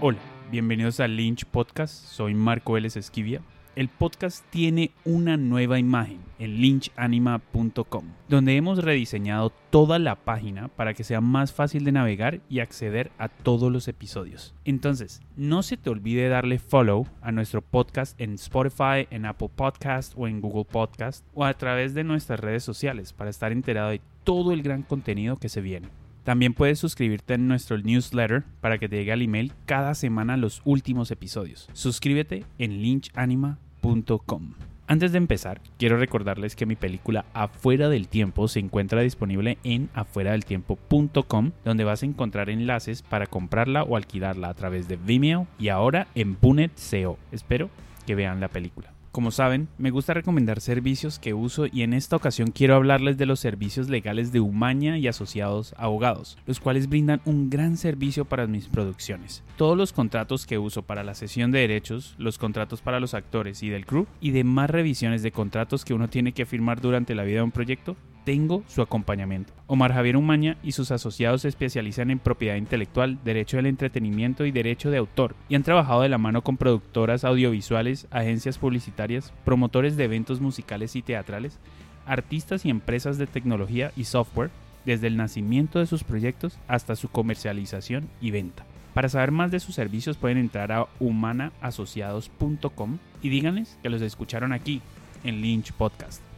Hola, bienvenidos a Lynch Podcast. Soy Marco Vélez Esquivia. El podcast tiene una nueva imagen en lynchanima.com, donde hemos rediseñado toda la página para que sea más fácil de navegar y acceder a todos los episodios. Entonces, no se te olvide darle follow a nuestro podcast en Spotify, en Apple Podcast o en Google Podcast o a través de nuestras redes sociales para estar enterado de todo el gran contenido que se viene. También puedes suscribirte en nuestro newsletter para que te llegue al email cada semana los últimos episodios. Suscríbete en lynchanima.com. Antes de empezar, quiero recordarles que mi película Afuera del Tiempo se encuentra disponible en afueradeltiempo.com, donde vas a encontrar enlaces para comprarla o alquilarla a través de Vimeo y ahora en Punet CO. Espero que vean la película. Como saben, me gusta recomendar servicios que uso y en esta ocasión quiero hablarles de los servicios legales de Umaña y asociados abogados, los cuales brindan un gran servicio para mis producciones. Todos los contratos que uso para la sesión de derechos, los contratos para los actores y del crew y demás revisiones de contratos que uno tiene que firmar durante la vida de un proyecto tengo su acompañamiento. Omar Javier Umaña y sus asociados se especializan en propiedad intelectual, derecho del entretenimiento y derecho de autor, y han trabajado de la mano con productoras audiovisuales, agencias publicitarias, promotores de eventos musicales y teatrales, artistas y empresas de tecnología y software, desde el nacimiento de sus proyectos hasta su comercialización y venta. Para saber más de sus servicios pueden entrar a humanaasociados.com y díganles que los escucharon aquí en Lynch Podcast.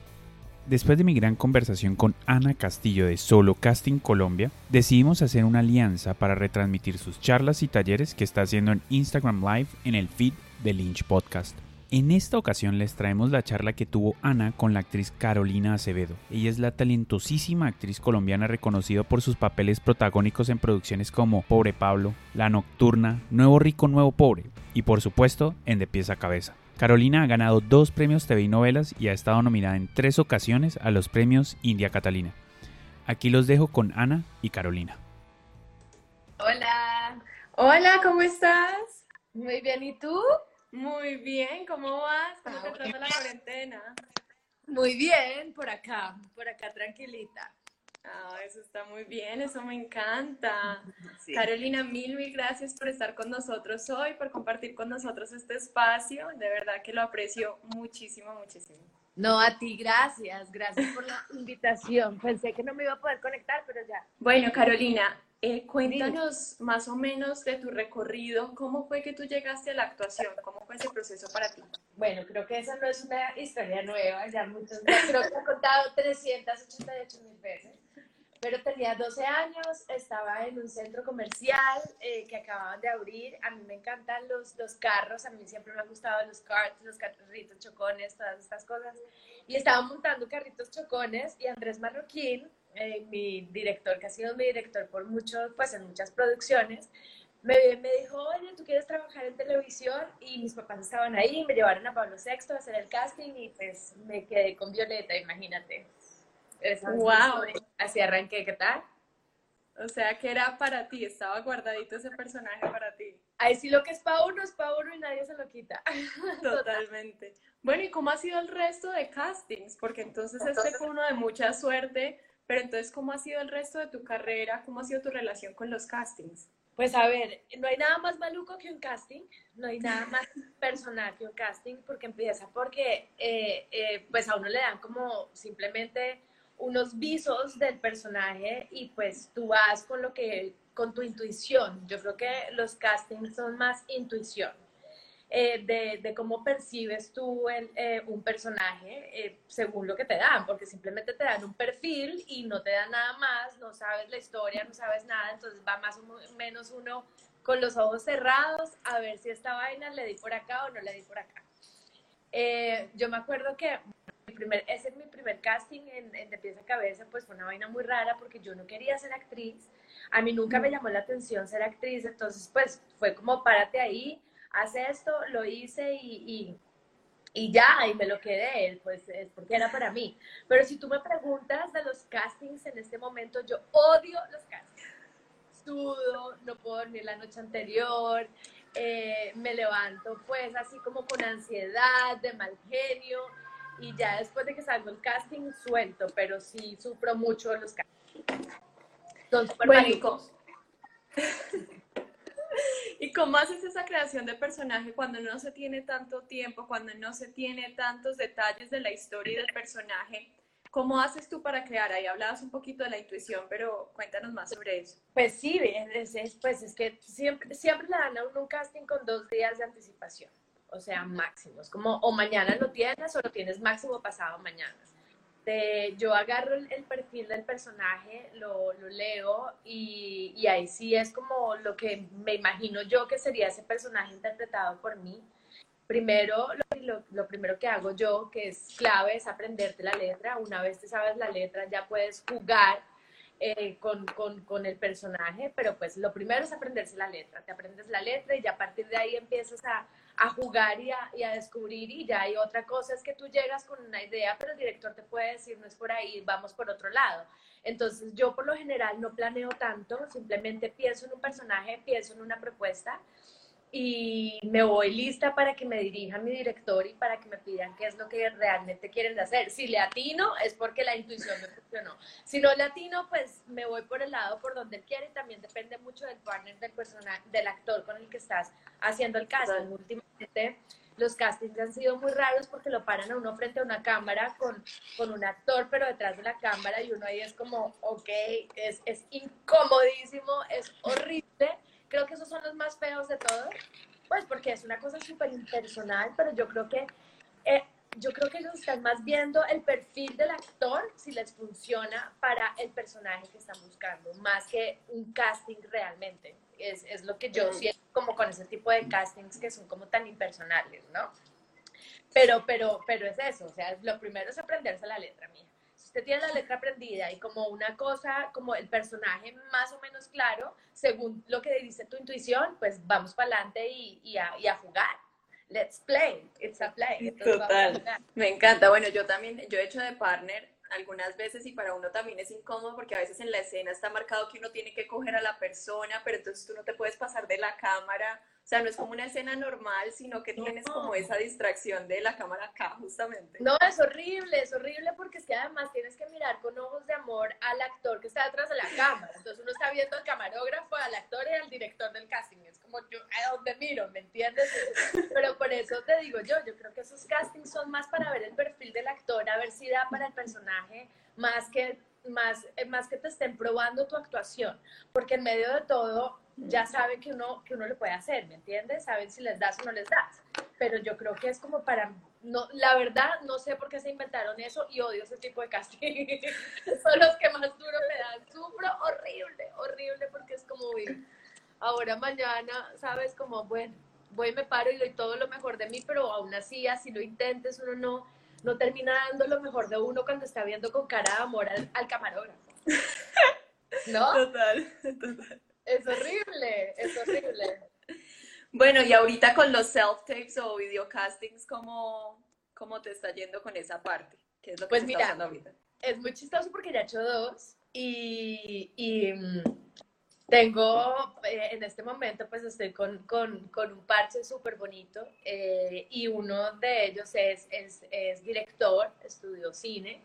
Después de mi gran conversación con Ana Castillo de Solo Casting Colombia, decidimos hacer una alianza para retransmitir sus charlas y talleres que está haciendo en Instagram Live en el feed de Lynch Podcast. En esta ocasión les traemos la charla que tuvo Ana con la actriz Carolina Acevedo. Ella es la talentosísima actriz colombiana reconocida por sus papeles protagónicos en producciones como Pobre Pablo, La Nocturna, Nuevo Rico, Nuevo Pobre y por supuesto en De Pies a Cabeza. Carolina ha ganado dos premios TV y novelas y ha estado nominada en tres ocasiones a los premios India Catalina. Aquí los dejo con Ana y Carolina. Hola. Hola, ¿cómo estás? Muy bien, ¿y tú? Muy bien, ¿cómo vas? ¿Cómo te trata la cuarentena? Muy bien, por acá, por acá tranquilita. Ah, eso está muy bien, eso me encanta. Sí. Carolina, mil, mil gracias por estar con nosotros hoy, por compartir con nosotros este espacio. De verdad que lo aprecio muchísimo, muchísimo. No, a ti, gracias, gracias por la invitación. Pensé que no me iba a poder conectar, pero ya. Bueno, Carolina, eh, cuéntanos más o menos de tu recorrido, cómo fue que tú llegaste a la actuación, cómo fue ese proceso para ti. Bueno, creo que esa no es una historia nueva, ya muchos, creo que he contado 388 mil veces pero tenía 12 años, estaba en un centro comercial eh, que acababan de abrir. A mí me encantan los, los carros, a mí siempre me han gustado los karts, los carritos chocones, todas estas cosas. Y estaba montando carritos chocones y Andrés Marroquín, eh, mi director, que ha sido mi director por muchos, pues en muchas producciones, me, me, dijo, oye, ¿tú quieres trabajar en televisión? Y mis papás estaban ahí, me llevaron a Pablo VI a hacer el casting y pues me quedé con Violeta, imagínate. Wow. Así arranqué, ¿qué tal? O sea, que era para ti, estaba guardadito ese personaje para ti. Ahí sí lo que es para uno es para uno y nadie se lo quita. Totalmente. Bueno, ¿y cómo ha sido el resto de castings? Porque entonces, entonces este fue uno de mucha suerte, pero entonces, ¿cómo ha sido el resto de tu carrera? ¿Cómo ha sido tu relación con los castings? Pues a ver, no hay nada más maluco que un casting, no hay nada más personal que un casting, porque empieza porque eh, eh, pues a uno le dan como simplemente unos visos del personaje y pues tú vas con lo que, con tu intuición. Yo creo que los castings son más intuición. Eh, de, de, cómo percibes tú el, eh, un personaje eh, según lo que te dan, porque simplemente te dan un perfil y no te dan nada más, no sabes la historia, no sabes nada, entonces va más o menos uno con los ojos cerrados a ver si esta vaina le di por acá o no le di por acá. yo me acuerdo que primer, ese es mi primer casting en, en De Pies a Cabeza, pues fue una vaina muy rara porque yo no quería ser actriz. A mí nunca me llamó la atención ser actriz, entonces pues fue como párate ahí, haz esto, lo hice y, y, y ya, y me lo quedé, pues es porque era para mí. Pero si tú me preguntas de los castings en este momento, yo odio los castings. Sudo, no puedo dormir la noche anterior, eh, me levanto pues así como con ansiedad, de mal genio y ya después de que salgo el casting suelto, pero sí sufro mucho los castings. Son súper bueno, ¿Y cómo haces esa creación de personaje cuando no se tiene tanto tiempo, cuando no se tiene tantos detalles de la historia y del personaje? ¿Cómo haces tú para crear? Ahí hablabas un poquito de la intuición, pero cuéntanos más sobre eso. Pues sí, es, es, pues es que siempre, siempre le dan a uno un casting con dos días de anticipación, o sea, máximo. Es como, o mañana lo tienes o lo tienes máximo pasado mañana. yo agarro el, perfil del personaje, lo, lo leo y, y, ahí sí es como lo que me imagino yo que sería ese personaje interpretado por mí primero, lo, lo, primero que hago yo, que es clave, es aprenderte la letra. Una vez te sabes la letra, ya puedes jugar eh, con, con, con, el personaje, pero pues lo primero es aprenderse la letra. Te aprendes la letra y ya a partir de ahí empiezas a, a jugar y a, y a, descubrir y ya hay otra cosa, es que tú llegas con una idea, pero el director te puede decir, no es por ahí, vamos por otro lado. Entonces yo por lo general no planeo tanto, simplemente pienso en un personaje, pienso en una propuesta y me voy lista para que me dirija mi director y para que me pidan qué es lo que realmente quieren hacer. Si le atino es porque la intuición me funcionó. Si no le atino, pues me voy por el lado por donde él quiere también depende mucho del partner, del personaje, del actor con el que estás haciendo el casting. Últimamente los castings han sido muy raros porque lo paran a uno frente a una cámara con, con un actor, pero detrás de la cámara y uno ahí es como, ok, es, es incomodísimo, es horrible Creo que esos son los más feos de todos, pues porque es una cosa súper impersonal, pero yo creo que eh, yo creo que ellos están más viendo el perfil del actor, si les funciona para el personaje que están buscando, más que un casting realmente. Es, es lo que yo mm. siento como con ese tipo de castings que son como tan impersonales, ¿no? Pero, pero, pero es eso, o sea, lo primero es aprenderse la letra mía tiene la letra aprendida y como una cosa, como el personaje más o menos claro, según lo que dice tu intuición, pues vamos para adelante y, y, a, y, a, jugar. Let's play, it's a play. Total, me encanta. Bueno, yo también, yo he hecho de partner algunas veces y para uno también es incómodo porque a veces en la escena está marcado que uno tiene que coger a la persona, pero entonces tú no te puedes pasar de la cámara o sea, no es como una escena normal, sino que tienes como esa distracción de la cámara acá, justamente. No, es horrible, es horrible porque es que además tienes que mirar con ojos de amor al actor que está detrás de la cámara. Entonces uno está viendo al camarógrafo, al actor y al director del casting. Es como yo, ¿a dónde miro? ¿Me entiendes? Pero por eso te digo yo, yo creo que esos castings son más para ver el perfil del actor, a ver si da para el personaje, más que, más, más que te estén probando tu actuación. Porque en medio de todo ya saben que uno, que uno lo puede hacer, ¿me entiendes? Saben si les das o no les das. Pero yo creo que es como para, no, la verdad, no sé por qué se inventaron eso y odio ese tipo de casting. Son los que más duro me dan. Sufro horrible, horrible, porque es como, ahora mañana, ¿sabes? Como, bueno, voy, me paro y doy todo lo mejor de mí, pero aún así, así lo intentes, uno no, no termina dando lo mejor de uno cuando está viendo con cara de amor al, al camarógrafo. ¿No? Total, total. Es horrible, es horrible. Bueno, y ahorita con los self-tapes o videocastings, ¿cómo, ¿cómo te está yendo con esa parte? ¿Qué es lo que pues mira, ahorita? Es muy chistoso porque ya he hecho dos y, y mm, tengo, eh, en este momento pues estoy con, con, con un parche súper bonito eh, y uno de ellos es, es, es director, estudió cine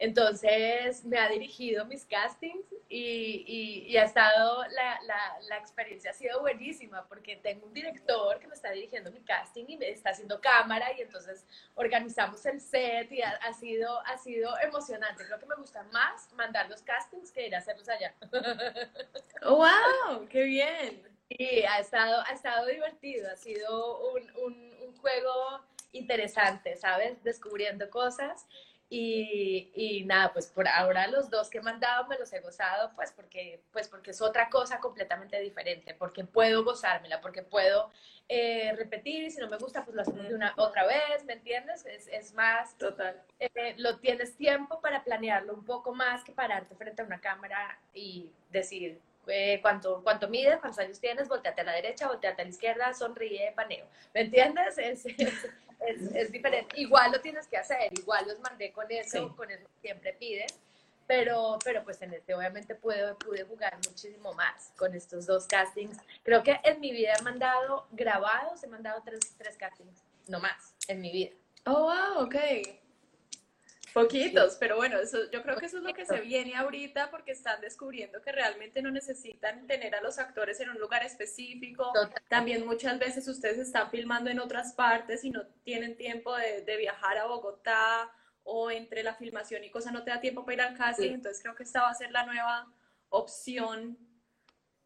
entonces me ha dirigido mis castings y, y, ha estado, la, la, la, experiencia ha sido buenísima porque tengo un director que me está dirigiendo mi casting y me está haciendo cámara y entonces organizamos el set y ha, ha sido, ha sido emocionante. Creo que me gusta más mandar los castings que ir a hacerlos allá. ¡Wow! ¡Qué bien! Y ha estado, ha estado divertido, ha sido un, un, un juego interesante, ¿sabes? Descubriendo cosas. Y, y, nada, pues por ahora los dos que he mandado me los he gozado, pues porque, pues porque es otra cosa completamente diferente, porque puedo gozármela, porque puedo eh, repetir y si no me gusta, pues lo hacemos de una otra vez, ¿me entiendes? Es, es más, total. Eh, lo tienes tiempo para planearlo un poco más que pararte frente a una cámara y decir, eh, cuánto, cuánto mides, cuántos años tienes, volteate a la derecha, volteate a la izquierda, sonríe, paneo. ¿Me entiendes? Es, es, es, diferente. Igual lo tienes que hacer, igual los mandé con eso, con eso siempre pides. Pero, pero pues en este obviamente pude, pude jugar muchísimo más con estos dos castings. Creo que en mi vida he mandado grabados, he mandado tres, tres castings, no más, en mi vida. Oh, wow, ok. Poquitos, pero bueno, eso, yo creo que eso es lo que se viene ahorita porque están descubriendo que realmente no necesitan tener a los actores en un lugar específico. También muchas veces ustedes están filmando en otras partes y no tienen tiempo de, viajar a Bogotá o entre la filmación y cosas no te da tiempo para ir al casting, entonces creo que esta va a ser la nueva opción.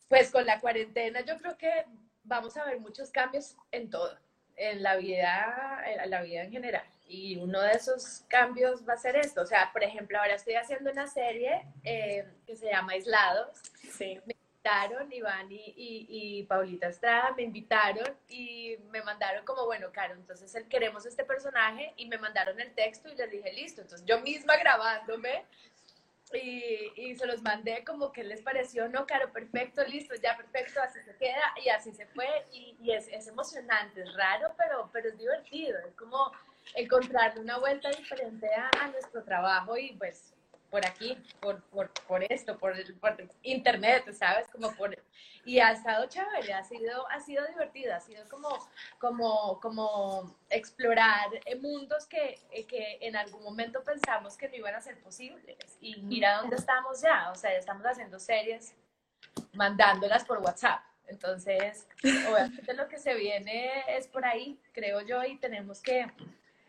Pues con la cuarentena yo creo que vamos a ver muchos cambios en todo, en la vida, en la vida en general y uno de esos cambios va a ser esto. O sea, por ejemplo, ahora estoy haciendo una serie eh, que se llama Aislados. Sí. Me invitaron, Iván y, y, Paulita Estrada me invitaron y me mandaron como, bueno, Caro, entonces queremos este personaje y me mandaron el texto y les dije, listo. Entonces yo misma grabándome y, y, se los mandé como que les pareció, no, Caro, perfecto, listo, ya perfecto, así se queda y así se fue y, y es, es, emocionante, es raro, pero, pero es divertido, es como encontrarle una vuelta diferente a, nuestro trabajo y pues por aquí, por, por, por esto, por, por, internet, ¿sabes? Como por, y ha estado chévere, ha sido, ha sido divertido, ha sido como, como, como explorar mundos que, que en algún momento pensamos que no iban a ser posibles. Y mira dónde estamos ya, o sea, estamos haciendo series, mandándolas por WhatsApp. Entonces, obviamente lo que se viene es por ahí, creo yo, y tenemos que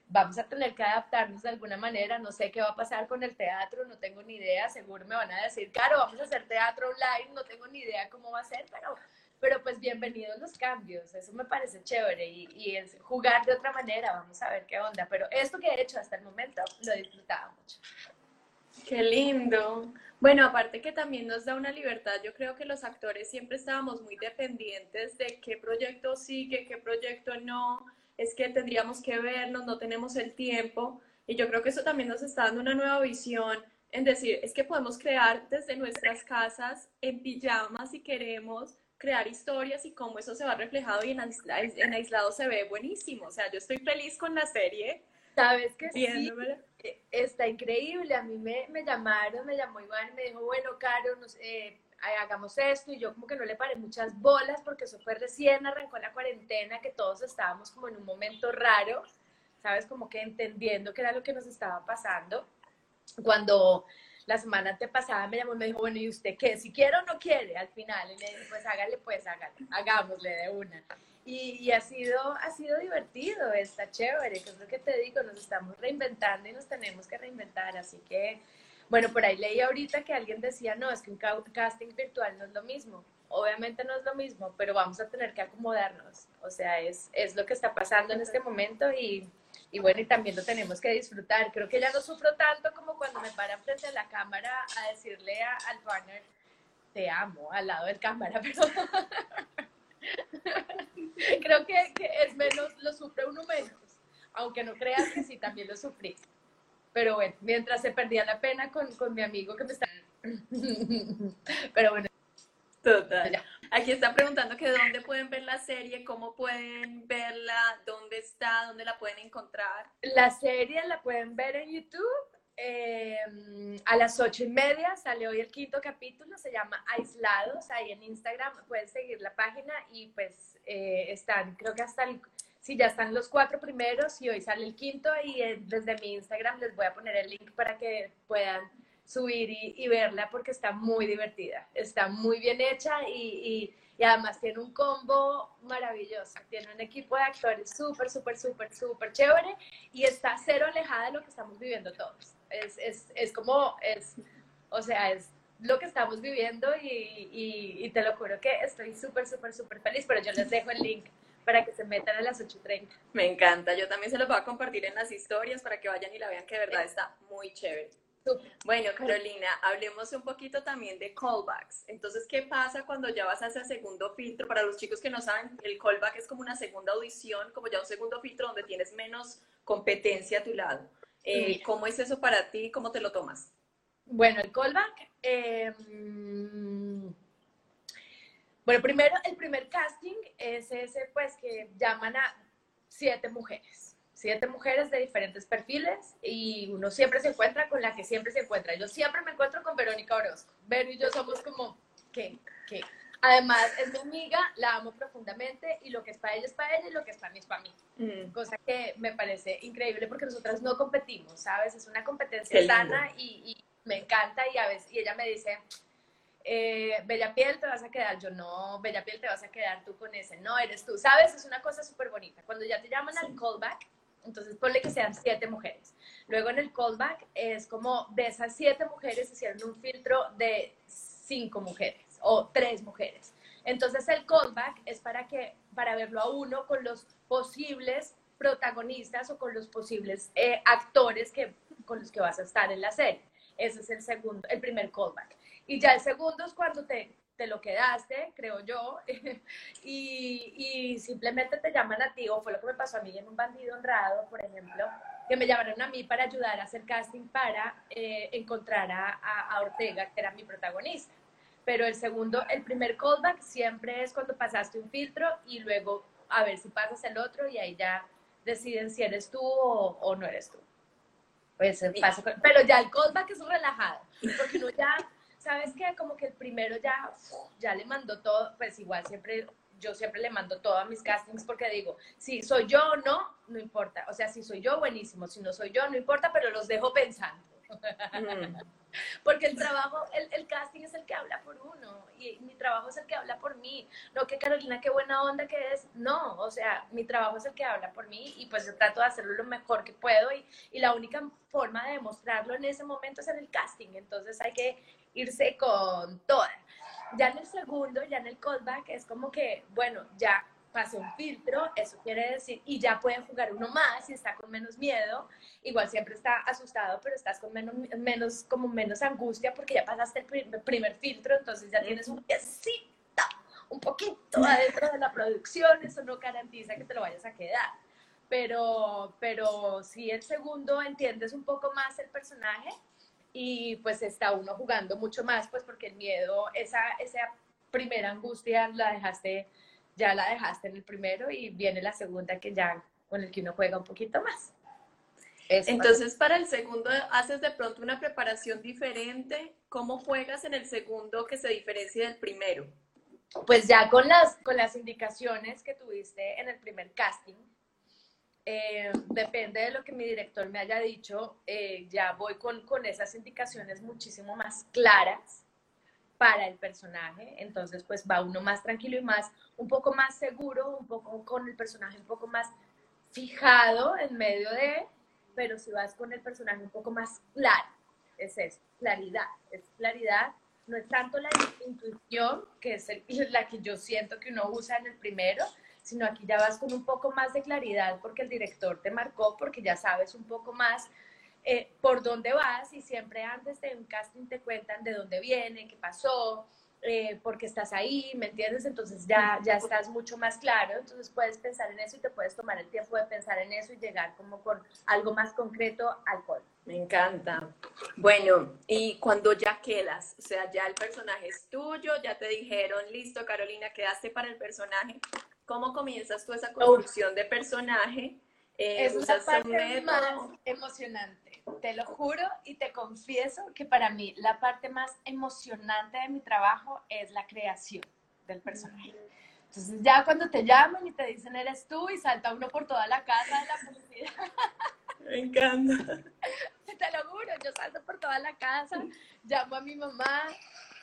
vamos a tener que adaptarnos de alguna manera. No sé qué va a pasar con el teatro, no tengo ni idea. Seguro me van a decir, claro, vamos a hacer teatro online, no tengo ni idea cómo va a ser, pero, pero pues bienvenidos los cambios. Eso me parece chévere y, y es jugar de otra manera. Vamos a ver qué onda. Pero esto que he hecho hasta el momento lo he disfrutado mucho. Qué lindo. Bueno, aparte que también nos da una libertad, yo creo que los actores siempre estábamos muy dependientes de qué proyecto sigue, qué proyecto no es que tendríamos que vernos, no tenemos el tiempo. Y yo creo que eso también nos está dando una nueva visión en decir, es que podemos crear desde nuestras casas en pijama si queremos, crear historias y cómo eso se va reflejado y en, en aislado se ve buenísimo. O sea, yo estoy feliz con la serie. Sabes que sí, e, está increíble. A mí me, me llamaron, me llamó Iván me dijo, bueno, Caro, nos, eh, hagamos esto y yo como que no le paré muchas bolas porque eso fue recién arrancó la cuarentena que todos estábamos como en un momento raro, sabes, como que entendiendo qué era lo que nos estaba pasando. Cuando la semana te pasaba me llamó y me dijo, bueno, ¿y usted qué? ¿Si quiere o no quiere? Al final, y le dije, pues hágale, pues hágale, hagámosle de una. Y, y, ha, sido, ha sido divertido, está chévere, que es lo que te digo, nos estamos reinventando y nos tenemos que reinventar, así que bueno, por ahí leí ahorita que alguien decía, no, es que un casting virtual no es lo mismo. Obviamente no es lo mismo, pero vamos a tener que acomodarnos. O sea, es, es lo que está pasando en este momento y, y bueno, y también lo tenemos que disfrutar. Creo que ya no sufro tanto como cuando me paran frente a la cámara a decirle al partner, te amo, al lado del cámara, pero creo que, que, es menos, lo sufre uno menos, aunque no creas que sí, también lo sufrí. Pero bueno, mientras se perdía la pena con, con mi amigo que me está... Pero bueno. Total. Aquí está preguntando que dónde pueden ver la serie, cómo pueden verla, dónde está, dónde la pueden encontrar. La serie la pueden ver en YouTube. Eh, a las ocho y media sale hoy el quinto capítulo, se llama Aislados, ahí en Instagram pueden seguir la página y pues eh, están, creo que hasta el sí, ya están los cuatro primeros y hoy sale el quinto y eh, desde mi Instagram les voy a poner el link para que puedan subir y, verla porque está muy divertida, está muy bien hecha y, y, además tiene un combo maravilloso, tiene un equipo de actores súper, súper, súper, súper chévere y está cero alejada de lo que estamos viviendo todos. Es, es, es como, es, o sea, es lo que estamos viviendo y, y te lo juro que estoy súper, súper, súper feliz, pero yo les dejo el link para que se metan a las 8.30. Me encanta, yo también se los voy a compartir en las historias para que vayan y la vean que de verdad está muy chévere. Bueno, Carolina, hablemos un poquito también de callbacks. Entonces, ¿qué pasa cuando ya vas a hacer segundo filtro? Para los chicos que no saben, el callback es como una segunda audición, como ya un segundo filtro donde tienes menos competencia a tu lado. Eh, ¿Cómo es eso para ti? ¿Cómo te lo tomas? Bueno, el callback, eh, bueno, primero, el primer casting es ese, pues, que llaman a siete mujeres, siete mujeres de diferentes perfiles y uno siempre se encuentra con la que siempre se encuentra. Yo siempre me encuentro con Verónica Orozco. Vero y yo somos como, ¿qué? ¿Qué? Además, es mi amiga, la amo profundamente y lo que es para ella es para ella y lo que es para mí es para mí. Mm. Cosa que me parece increíble porque nosotras no competimos, ¿sabes? Es una competencia sana y, me encanta y a veces y ella me dice, eh, Bella Piel te vas a quedar, yo no, Bella Piel te vas a quedar tú con ese, no, eres tú, ¿sabes? Es una cosa súper bonita. Cuando ya te llaman al callback, entonces ponle que sean siete mujeres. Luego en el callback es como de esas siete mujeres hicieron un filtro de cinco mujeres o tres mujeres. Entonces el callback es para que para verlo a uno con los posibles protagonistas o con los posibles eh, actores que, con los que vas a estar en la serie. Ese es el segundo, el primer callback. Y ya el segundo es cuando te, te lo quedaste, creo yo, y, y, simplemente te llaman a ti, o fue lo que me pasó a mí en un bandido honrado, por ejemplo, que me llamaron a mí para ayudar a hacer casting para eh, encontrar a, a Ortega, que era mi protagonista pero el segundo, el primer callback siempre es cuando pasaste un filtro y luego a ver si pasas el otro y ahí ya deciden si eres tú o, no eres tú. Pues pasa, pero ya el callback es relajado, porque uno ya, ¿sabes qué? Como que el primero ya, ya le mandó todo, pues igual siempre, yo siempre le mando todo a mis castings porque digo, si soy yo o no, no importa. O sea, si soy yo, buenísimo, si no soy yo, no importa, pero los dejo pensando. Porque el trabajo, el, el, casting es el que habla por uno y mi trabajo es el que habla por mí. No que Carolina, qué buena onda que es. No, o sea, mi trabajo es el que habla por mí y pues yo trato de hacerlo lo mejor que puedo y, y la única forma de demostrarlo en ese momento es en el casting. Entonces hay que irse con toda. Ya en el segundo, ya en el callback, es como que, bueno, ya pase un filtro, eso quiere decir, y ya pueden jugar uno más y está con menos miedo, igual siempre está asustado, pero estás con menos, menos como menos angustia porque ya pasaste el primer filtro, entonces ya tienes un piecito, un poquito adentro de la producción, eso no garantiza que te lo vayas a quedar. Pero, pero si el segundo entiendes un poco más el personaje y pues está uno jugando mucho más, pues porque el miedo, esa, esa primera angustia la dejaste ya la dejaste en el primero y viene la segunda que ya con el que uno juega un poquito más. Entonces, para el segundo, ¿haces de pronto una preparación diferente? ¿Cómo juegas en el segundo que se diferencia del primero? Pues ya con las, con las indicaciones que tuviste en el primer casting, eh, depende de lo que mi director me haya dicho, eh, ya voy con, con esas indicaciones muchísimo más claras para el personaje, entonces pues va uno más tranquilo y más, un poco más seguro, un poco con el personaje un poco más fijado en medio de, pero si vas con el personaje un poco más claro, es eso, claridad, es claridad, no es tanto la intuición, que es la que yo siento que uno usa en el primero, sino aquí ya vas con un poco más de claridad porque el director te marcó, porque ya sabes un poco más eh, por dónde vas y siempre antes de un casting te cuentan de dónde viene, qué pasó, eh, por qué estás ahí, ¿me entiendes? Entonces ya, ya estás mucho más claro, entonces puedes pensar en eso y te puedes tomar el tiempo de pensar en eso y llegar como con algo más concreto al gol. Me encanta. Bueno, y cuando ya quedas, o sea, ya el personaje es tuyo, ya te dijeron, listo, Carolina, quedaste para el personaje. ¿Cómo comienzas tú esa construcción de personaje? Eh, es una parte más emocionante, te lo juro y te confieso que para mí la parte más emocionante de mi trabajo es la creación del personaje. Entonces ya cuando te llaman y te dicen eres tú y salta uno por toda la casa de la publicidad. Me encanta. Te lo juro, yo salto por toda la casa, llamo a mi mamá,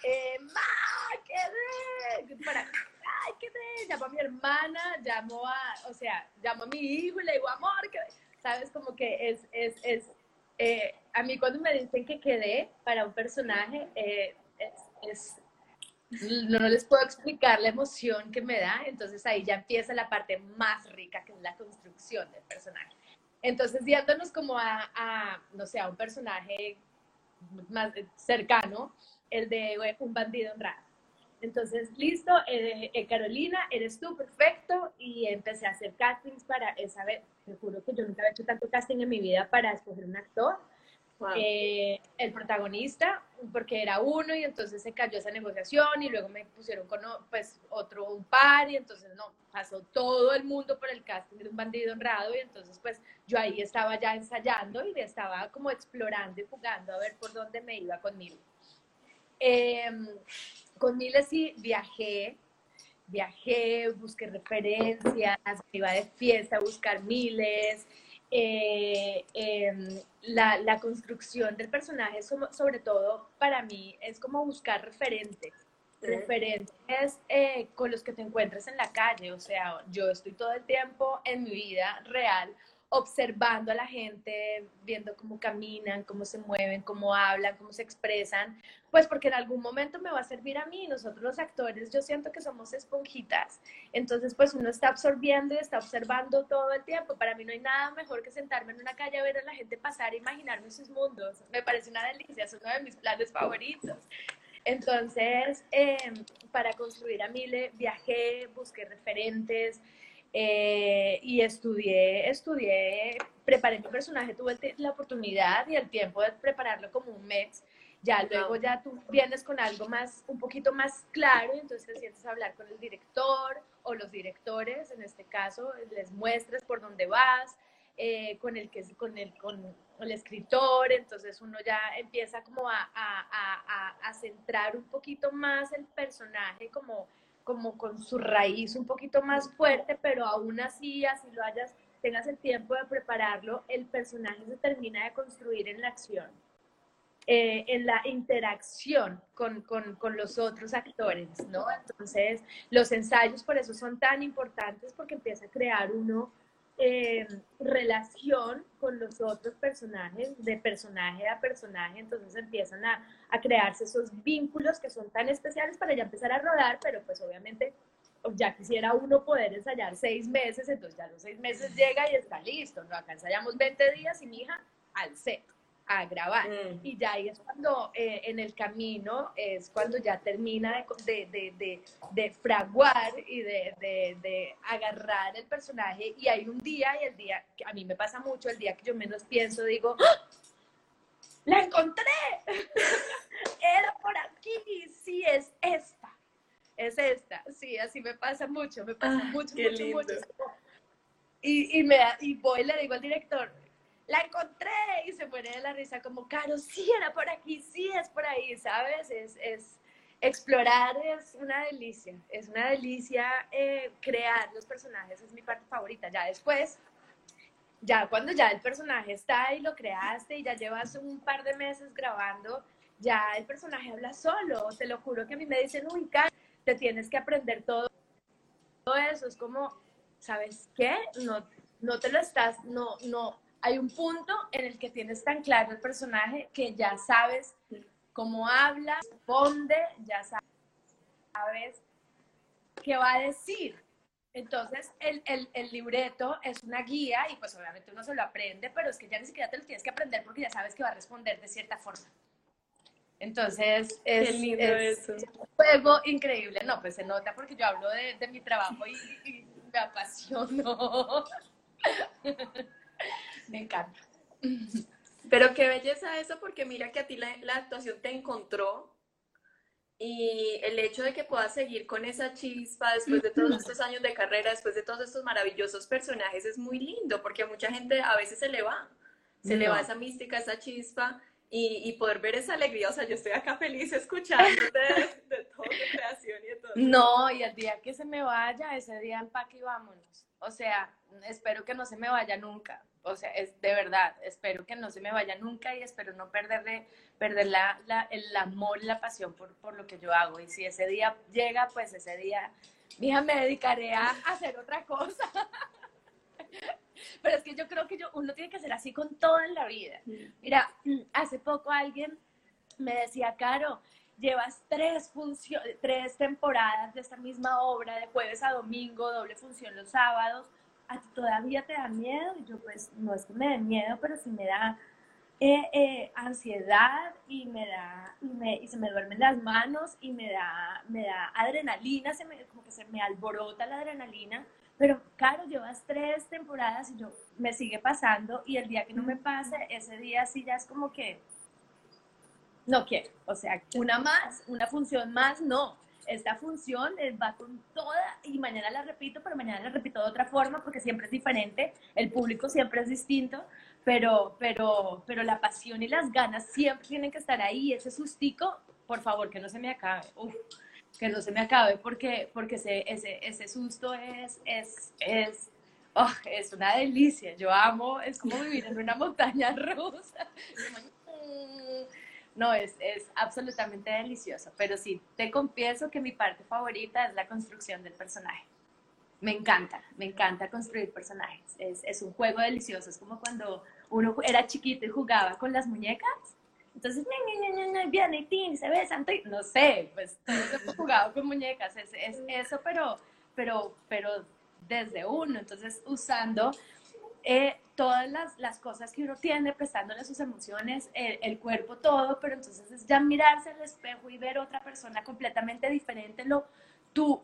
eh, ¡Ma! ¿Qué? Para ay, qué de, llamo a mi hermana, llamo a, o sea, llamo a mi hijo y le digo, amor, que, sabes, como que es, es, es, eh, a mí cuando me dicen que quedé para un personaje, eh, es, no, no, les puedo explicar la emoción que me da, entonces ahí ya empieza la parte más rica, que es la construcción del personaje. Entonces, yéndonos como a, a no sé, a un personaje más cercano, el de un bandido honrado entonces, listo, eh, eh, Carolina, eres tú, perfecto. Y empecé a hacer castings para esa vez. Te juro que yo nunca había hecho tanto casting en mi vida para escoger un actor. Eh, el protagonista, porque era uno y entonces se cayó esa negociación y luego me pusieron con pues otro, un par y entonces no, pasó todo el mundo por el casting de un bandido honrado y entonces pues yo ahí estaba ya ensayando y estaba como explorando y jugando a ver por dónde me iba conmigo. Em, con Miles sí viajé, viajé, busqué referencias, iba de fiesta a buscar Miles. Eh, em, la, la, construcción del personaje, sobre todo para mí, es como buscar referentes referentes eh, con los que te encuentres en la calle. O sea, yo estoy todo el tiempo en mi vida real observando a la gente, viendo cómo caminan, cómo se mueven, cómo hablan, cómo se expresan, pues porque en algún momento me va a servir a mí. Nosotros los actores, yo siento que somos esponjitas. Entonces, pues uno está absorbiendo y está observando todo el tiempo. Para mí no hay nada mejor que sentarme en una calle a ver a la gente pasar e imaginarme sus mundos. Me parece una delicia, es uno de mis planes favoritos. Entonces, em, para construir a Mile, viajé, busqué referentes eh, y estudié, estudié, preparé mi personaje, tuve la oportunidad y el tiempo de prepararlo como un mes. Ya luego ya tú vienes con algo más, un poquito más claro, y entonces te sientes a hablar con el director o los directores, en este caso, les muestres por dónde vas, eh, con el que con el con el escritor, entonces uno ya empieza como a, a, a, centrar un poquito más el personaje como, como con su raíz un poquito más fuerte, pero aún así, así lo hayas, tengas el tiempo de prepararlo, el personaje se termina de construir en la acción. Eh, en la interacción con, con, con, los otros actores, ¿no? Entonces, los ensayos por eso son tan importantes porque empieza a crear uno eh, relación con los otros personajes, de personaje a personaje, entonces empiezan a, a, crearse esos vínculos que son tan especiales para ya empezar a rodar, pero pues obviamente ya quisiera uno poder ensayar seis meses, entonces ya los seis meses llega y está listo, ¿no? Acá ensayamos 20 días y mi hija al set a grabar. Mm. Y ya ahí es cuando eh, en el camino es cuando ya termina de, de, de, de fraguar y de, agarrar el personaje. Y hay un día, y el día, que a mí me pasa mucho, el día que yo menos pienso, digo, ¡Ah! ¡la encontré! Era por aquí, sí, es esta. Es esta, sí, así me pasa mucho, me pasa ah, mucho, mucho, mucho. Y, y, me, y voy y le digo al director, la encontré y se muere de la risa como, Caro, sí era por aquí, sí es por ahí, ¿sabes? Es, es explorar es una delicia, es una delicia eh, crear los personajes, es mi parte favorita. Ya después, ya cuando ya el personaje está y lo creaste y ya llevas un par de meses grabando, ya el personaje habla solo, te lo juro que a mí me dicen, uy, Caro, te tienes que aprender todo, todo eso, es como, ¿sabes qué? No, no te lo estás, no, no, hay un punto en el que tienes tan claro el personaje que ya sabes cómo habla, responde, ya sabes qué va a decir. Entonces, el, el, libreto es una guía y pues obviamente uno se lo aprende, pero es que ya ni siquiera te lo tienes que aprender porque ya sabes que va a responder de cierta forma. Entonces, es, un juego increíble. No, pues se nota porque yo hablo de, de mi trabajo y, y me apasiono. Me encanta. Pero qué belleza eso, porque mira que a ti la, actuación te encontró y el hecho de que puedas seguir con esa chispa después de todos estos años de carrera, después de todos estos maravillosos personajes, es muy lindo, porque a mucha gente a veces se le va, se le va esa mística, esa chispa, y, poder ver esa alegría, o sea, yo estoy acá feliz escuchándote de, de toda tu creación y de todo. No, y el día que se me vaya, ese día empaque y vámonos. O sea, espero que no se me vaya nunca, o sea, es de verdad, espero que no se me vaya nunca y espero no perderle, perder la, la, el amor y la pasión por, por, lo que yo hago. Y si ese día llega, pues ese día, mija, me dedicaré a hacer otra cosa. Pero es que yo creo que yo, uno tiene que ser así con todo en la vida. Mira, hace poco alguien me decía, Caro, llevas tres, tres temporadas de esta misma obra, de jueves a domingo, doble función los sábados ¿a ti todavía te da miedo? Y yo pues no es que me dé miedo, pero sí me da eh, eh, ansiedad y me da y, me, y, se me duermen las manos y me da me da adrenalina se me, como que se me alborota la adrenalina pero claro llevas tres temporadas y yo me sigue pasando y el día que no me pase ese día sí ya es como que no quiero o sea una más una función más no esta función va con toda y mañana la repito, pero mañana la repito de otra forma porque siempre es diferente, el público siempre es distinto, pero, pero, pero la pasión y las ganas siempre tienen que estar ahí, ese sustico, por favor, que no se me acabe. que no se me acabe porque, porque ese, ese, ese susto es, es, es, oh, es una delicia. Yo amo, es como vivir en una montaña rusa. No, es, es absolutamente delicioso. Pero sí, te confieso que mi parte favorita es la construcción del personaje. Me encanta, me encanta construir personajes. Es, es un juego delicioso. Es como cuando uno era chiquito y jugaba con las muñecas entonces, viene y se besan, no sé, pues todos hemos jugado con muñecas, es, es, eso, pero, pero, pero desde uno, entonces usando eh, todas las, las, cosas que uno tiene, prestándole sus emociones, el, cuerpo, todo, pero entonces es ya mirarse al espejo y ver otra persona completamente diferente, lo, tú,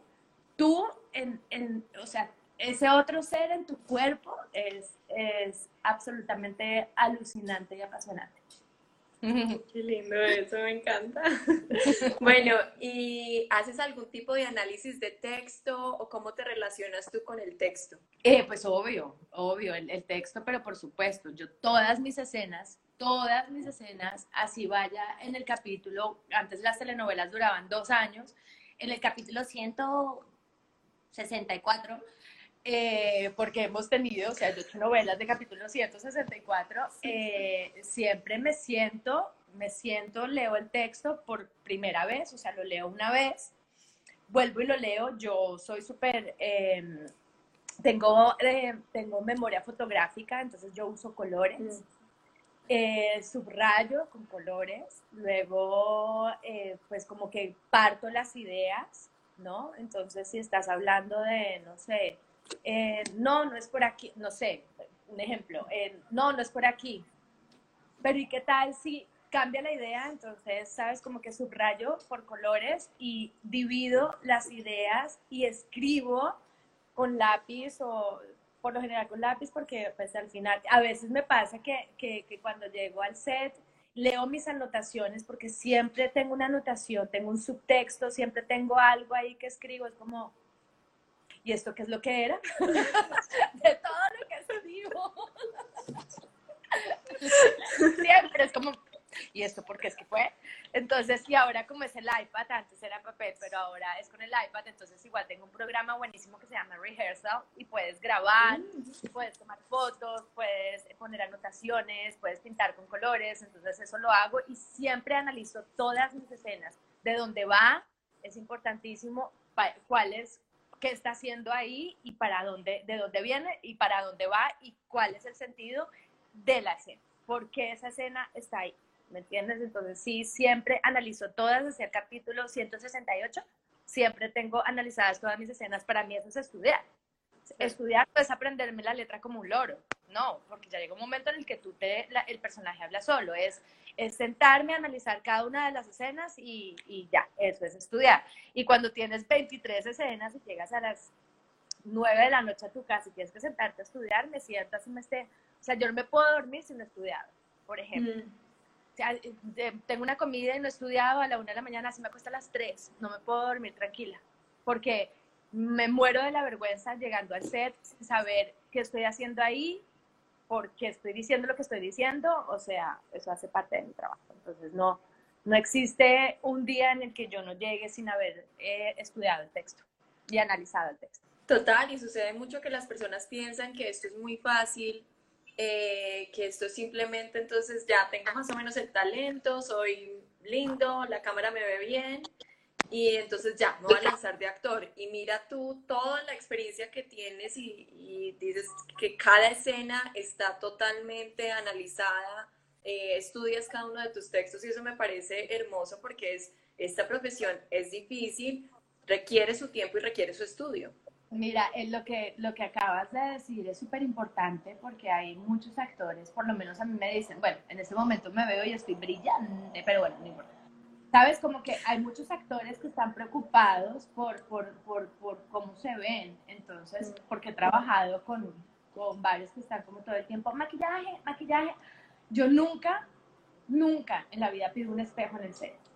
tú, en, en, o sea, ese otro ser en tu cuerpo es, es absolutamente alucinante y apasionante. Qué lindo eso, me encanta. Bueno, ¿y haces algún tipo de análisis de texto o cómo te relacionas tú con el texto? Eh, pues obvio, obvio, el, el, texto, pero por supuesto, yo todas mis escenas, todas mis escenas, así vaya en el capítulo, antes las telenovelas duraban dos años, en el capítulo 164 eh, porque hemos tenido, o sea, yo he hecho novelas de capítulo 164, eh, siempre me siento, me siento, leo el texto por primera vez, o sea, lo leo una vez, vuelvo y lo leo, yo soy súper, em, tengo, eh, tengo memoria fotográfica, entonces yo uso colores. Mm. subrayo con colores, luego pues como que parto las ideas, ¿no? Entonces si estás hablando de, no sé, eh, no, no es por aquí, no sé, un ejemplo, eh, no, no es por aquí. Pero ¿y qué tal si cambia la idea? Entonces, sabes, como que subrayo por colores y divido las ideas y escribo con lápiz o por lo general con lápiz porque pues al final a veces me pasa que, que, que cuando llego al set leo mis anotaciones porque siempre tengo una anotación, tengo un subtexto, siempre tengo algo ahí que escribo, es como, ¿y esto qué es lo que era? de todo lo que escribo. Siempre es como, ¿y esto por qué es que fue? Entonces, y ahora como es el iPad, antes era papel, pero ahora es con el iPad, entonces igual tengo un programa buenísimo que se llama Rehearsal y puedes grabar, mm. puedes tomar fotos, puedes poner anotaciones, puedes pintar con colores, entonces eso lo hago y siempre analizo todas mis escenas, de dónde va, es importantísimo, cuál es qué está haciendo ahí y para dónde, de dónde viene y para dónde va y cuál es el sentido de la escena, por qué esa escena está ahí, ¿me entiendes? Entonces sí, siempre analizo todas desde el capítulo 168, siempre tengo analizadas todas mis escenas, para mí eso es estudiar. Estudiar no es aprenderme la letra como un loro, no, porque ya llega un momento en el que tú te, el personaje habla solo, es es sentarme a analizar cada una de las escenas y, y, ya, eso es estudiar. Y cuando tienes 23 escenas y llegas a las 9 de la noche a tu casa y tienes que sentarte a estudiar, me siento así, me esté, o sea, yo no me puedo dormir si no he estudiado, por ejemplo. Mm. O sea, tengo una comida y no he estudiado a la 1 de la mañana, así me cuesta a las 3, no me puedo dormir tranquila, porque me muero de la vergüenza llegando al set sin saber qué estoy haciendo ahí, porque estoy diciendo lo que estoy diciendo, o sea, eso hace parte de mi trabajo. Entonces, no, no existe un día en el que yo no llegue sin haber eh, estudiado el texto y analizado el texto. Total, y sucede mucho que las personas piensan que esto es muy fácil, eh, que esto simplemente entonces ya tengo más o menos el talento, soy lindo, la cámara me ve bien, y entonces ya, me voy a lanzar de actor. Y mira tú toda la experiencia que tienes y, dices que cada escena está totalmente analizada, eh, estudias cada uno de tus textos y eso me parece hermoso porque es, esta profesión es difícil, requiere su tiempo y requiere su estudio. Mira, lo, que, lo que acabas de decir es súper importante porque hay muchos actores, por lo menos a mí me dicen, bueno, en este momento me veo y estoy brillante, pero bueno, no importa sabes, como que hay muchos actores que están preocupados por, por, por, por cómo se ven, entonces, mm. porque he trabajado con, con varios que están como todo el tiempo, maquillaje, maquillaje. Yo nunca, nunca en la vida pido un espejo en el set.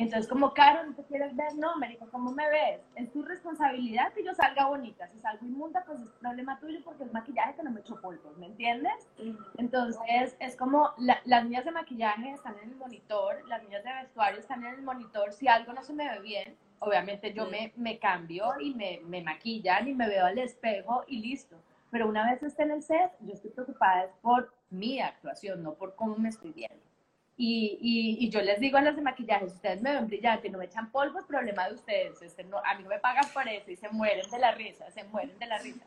Entonces, como, Caro, ¿no te quieres ver? No, América, ¿cómo me ves? Es tu responsabilidad que yo salga bonita. Si salgo inmunda, pues es problema tuyo porque es maquillaje que no me echo polvos, ¿me entiendes? Entonces, es como las niñas de maquillaje están en el monitor, las niñas de vestuario están en el monitor. Si algo no se me ve bien, obviamente yo me, me cambio y me, me maquillan y me veo al espejo y listo. Pero una vez esté en el set, yo estoy preocupada por mi actuación, no por cómo me estoy viendo. Y, y, yo les digo a las de maquillaje, ustedes me ven brillante y no me echan polvo, es problema de ustedes. Este, no, a mí no me pagan por eso y se mueren de la risa, se mueren de la risa.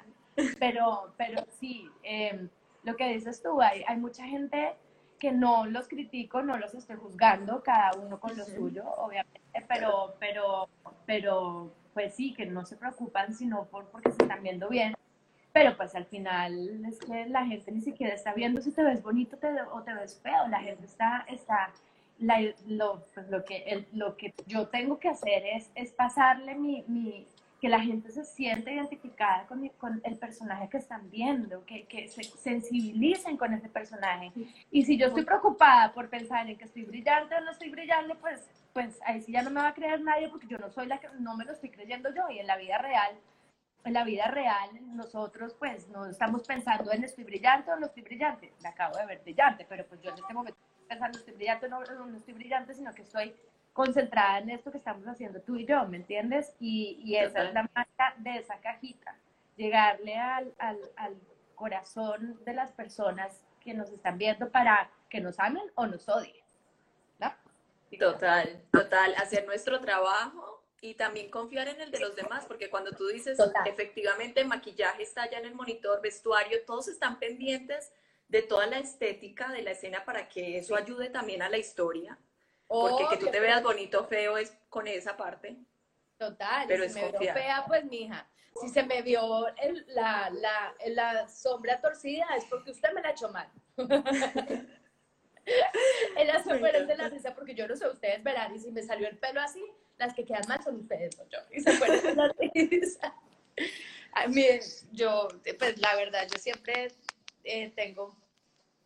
Pero, pero sí, em, lo que dices tú, hay, hay mucha gente que no los critico, no los estoy juzgando, cada uno con lo suyo, obviamente, pero, pero, pero, pues sí, que no se preocupan sino por, porque se están viendo bien pero pues al final es que la gente ni siquiera está viendo si te ves bonito o te ves feo, la gente está, está lo, pues lo, que, lo que yo tengo que hacer es, es pasarle mi, mi, que la gente se sienta identificada con, con el personaje que están viendo, que, que, se sensibilicen con ese personaje. Y si yo estoy preocupada por pensar en que estoy brillante o no estoy brillante, pues, pues ahí sí ya no me va a creer nadie porque yo no soy la que, no me lo estoy creyendo yo. Y en la vida real en la vida real nosotros pues no estamos pensando en estoy brillante o no estoy brillante, me acabo de ver brillante, pero pues yo en este momento estoy pensando estoy brillante o no, no estoy brillante, sino que estoy concentrada en esto que estamos haciendo tú y yo, ¿me entiendes? Y, y esa es la marca de esa cajita, llegarle al, al, al corazón de las personas que nos están viendo para que nos amen o nos odien. ¿no? Total, total, hacer nuestro trabajo y también confiar en el de los demás, porque cuando tú dices efectivamente maquillaje está ya en el monitor, vestuario, todos están pendientes de toda la estética de la escena para que eso ayude también a la historia. porque que tú te veas bonito feo es con esa parte. Total, pero si me veo fea, pues mija, si se me vio la, la, la sombra torcida es porque usted me la echó mal. Ellas se fueron de la risa porque yo no sé, ustedes verán, y si me salió el pelo así, las que quedan mal son ustedes, no yo. Y se fueron las A mí, yo, pues la verdad, yo siempre eh, tengo,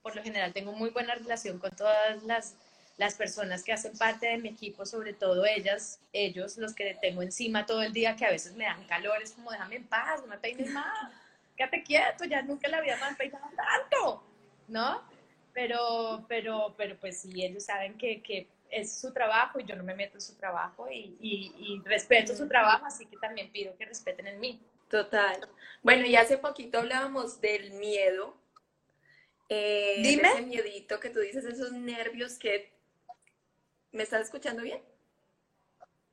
por lo general, tengo muy buena relación con todas las, las personas que hacen parte de mi equipo, sobre todo ellas, ellos, los que tengo encima todo el día, que a veces me dan calor, es como, déjame en paz, no me peines más, quédate quieto, ya nunca la me han peinado tanto, ¿no? Pero, pero, pero pues sí, ellos saben que, que es su trabajo y yo no me meto en su trabajo y, y, respeto su trabajo, así que también pido que respeten el mío. Total. Bueno, y hace poquito hablábamos del miedo. Eh, Dime. Ese miedito que tú dices, esos nervios que... ¿Me estás escuchando bien?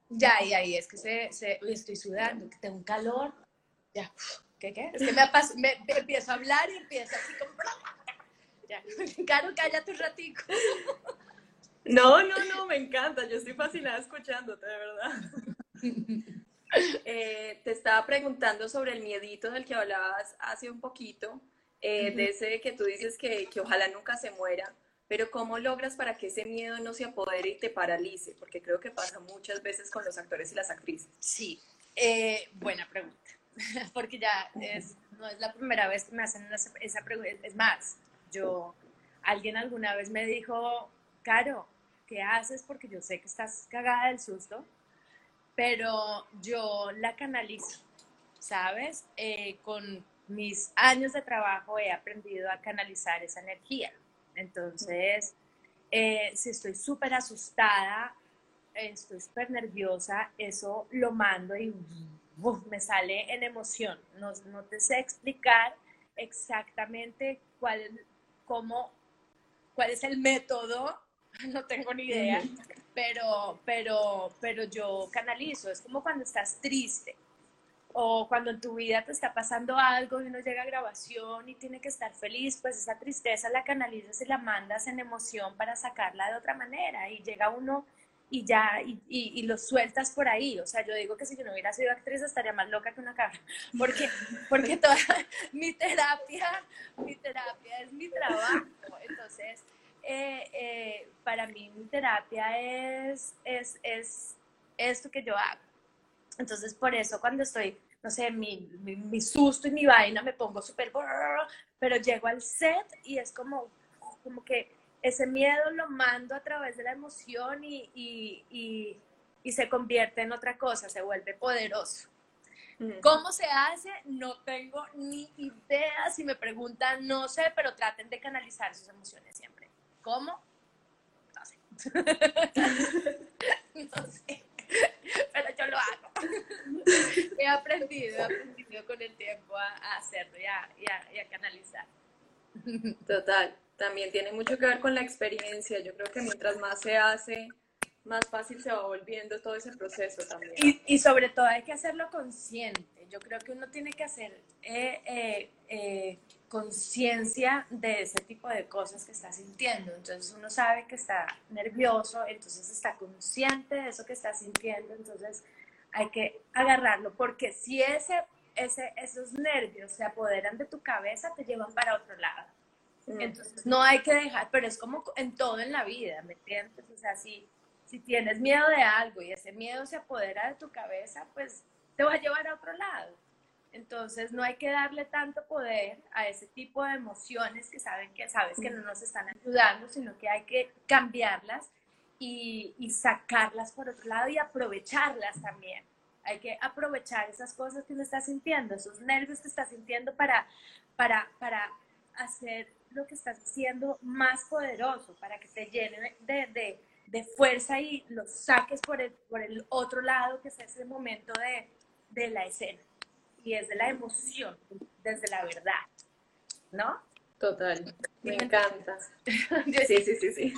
Ya, y ahí es que se, se estoy sudando, que tengo un calor. Ya, ¿qué qué? Es que me, me, empiezo a hablar y empiezo así como... Ya, Caro, cállate un ratico. No, no, no, me encanta. Yo estoy fascinada escuchándote, de verdad. Eh, te estaba preguntando sobre el miedito del que hablabas hace un poquito, eh, de ese que tú dices que, que, ojalá nunca se muera, pero ¿cómo logras para que ese miedo no se apodere y te paralice? Porque creo que pasa muchas veces con los actores y las actrices. Sí, eh, buena pregunta, porque ya es, no es la primera vez que me hacen esa pregunta, es más, yo, alguien alguna vez me dijo, Caro, ¿qué haces? Porque yo sé que estás cagada del susto, pero yo la canalizo, ¿sabes? Eh, con mis años de trabajo he aprendido a canalizar esa energía. Entonces, eh, si estoy súper asustada, estoy súper nerviosa, eso lo mando y me sale en emoción. No, no, te sé explicar exactamente cuál, cómo, cuál es el método no tengo ni idea, pero, pero, pero yo canalizo, es como cuando estás triste o cuando en tu vida te está pasando algo y uno llega a grabación y tiene que estar feliz, pues esa tristeza la canalizas y la mandas en emoción para sacarla de otra manera y llega uno y ya, y, y, lo sueltas por ahí. O sea, yo digo que si yo no hubiera sido actriz estaría más loca que una cabra, porque, porque toda mi terapia, mi terapia es mi trabajo. Entonces, eh, eh, para mí mi terapia es, es, es esto que yo hago. Entonces, por eso cuando estoy, no sé, mi, mi, susto y mi vaina, me pongo súper, pero llego al set y es como, como que ese miedo lo mando a través de la emoción y, y, y, se convierte en otra cosa, se vuelve poderoso. ¿Cómo se hace? No tengo ni idea. Si me preguntan, no sé, pero traten de canalizar sus emociones siempre. ¿Cómo? No sé. no sé. Pero yo lo hago. he aprendido, he aprendido con el tiempo a, hacerlo y a, y a canalizar. Total también tiene mucho que ver con la experiencia. Yo creo que mientras más se hace, más fácil se va volviendo todo ese proceso también. Y, y sobre todo hay que hacerlo consciente. Yo creo que uno tiene que hacer eh, eh, eh, conciencia de ese tipo de cosas que está sintiendo. Entonces uno sabe que está nervioso, entonces está consciente de eso que está sintiendo, entonces hay que agarrarlo, porque si ese, ese, esos nervios se apoderan de tu cabeza, te llevan para otro lado. Entonces no hay que dejar, pero es como en todo en la vida, ¿me entiendes? O sea, si, si tienes miedo de algo y ese miedo se apodera de tu cabeza, pues te va a llevar a otro lado. Entonces no hay que darle tanto poder a ese tipo de emociones que saben que sabes que no nos están ayudando, sino que hay que cambiarlas y, sacarlas por otro lado y aprovecharlas también. Hay que aprovechar esas cosas que uno está sintiendo, esos nervios que está sintiendo para, para, para hacer lo que estás haciendo más poderoso, para que te llene de, de, de fuerza y lo saques por el, por el otro lado, que es ese momento de, de la escena. Y es de la emoción, desde la verdad. ¿No? Total, me encanta. Sí, sí, sí, sí.